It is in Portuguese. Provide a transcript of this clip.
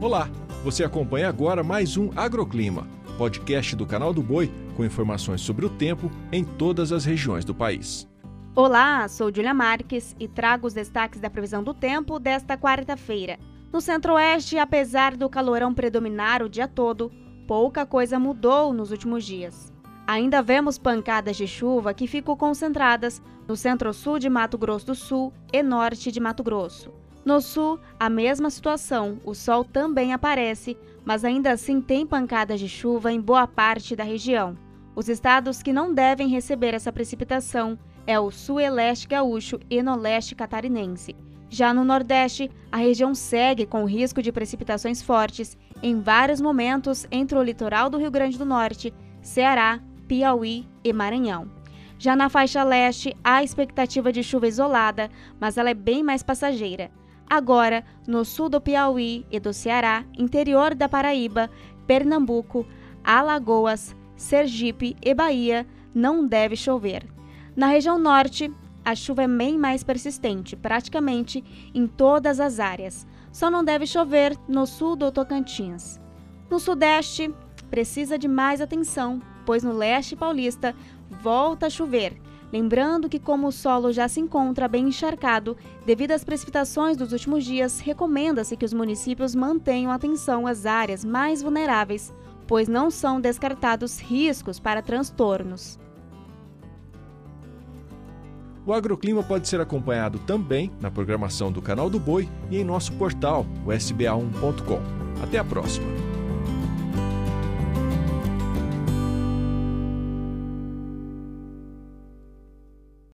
Olá, você acompanha agora mais um Agroclima, podcast do canal do Boi com informações sobre o tempo em todas as regiões do país. Olá, sou Julia Marques e trago os destaques da previsão do tempo desta quarta-feira. No centro-oeste, apesar do calorão predominar o dia todo, pouca coisa mudou nos últimos dias. Ainda vemos pancadas de chuva que ficam concentradas no centro-sul de Mato Grosso do Sul e norte de Mato Grosso. No sul, a mesma situação, o sol também aparece, mas ainda assim tem pancadas de chuva em boa parte da região. Os estados que não devem receber essa precipitação é o sul e leste gaúcho e no leste catarinense. Já no Nordeste, a região segue com risco de precipitações fortes em vários momentos entre o litoral do Rio Grande do Norte, Ceará, Piauí e Maranhão. Já na faixa leste, há expectativa de chuva isolada, mas ela é bem mais passageira. Agora, no sul do Piauí e do Ceará, interior da Paraíba, Pernambuco, Alagoas, Sergipe e Bahia, não deve chover. Na região norte, a chuva é bem mais persistente, praticamente em todas as áreas. Só não deve chover no sul do Tocantins. No sudeste, precisa de mais atenção, pois no leste paulista volta a chover Lembrando que, como o solo já se encontra bem encharcado, devido às precipitações dos últimos dias, recomenda-se que os municípios mantenham atenção às áreas mais vulneráveis, pois não são descartados riscos para transtornos. O agroclima pode ser acompanhado também na programação do Canal do Boi e em nosso portal, o sba1.com. Até a próxima!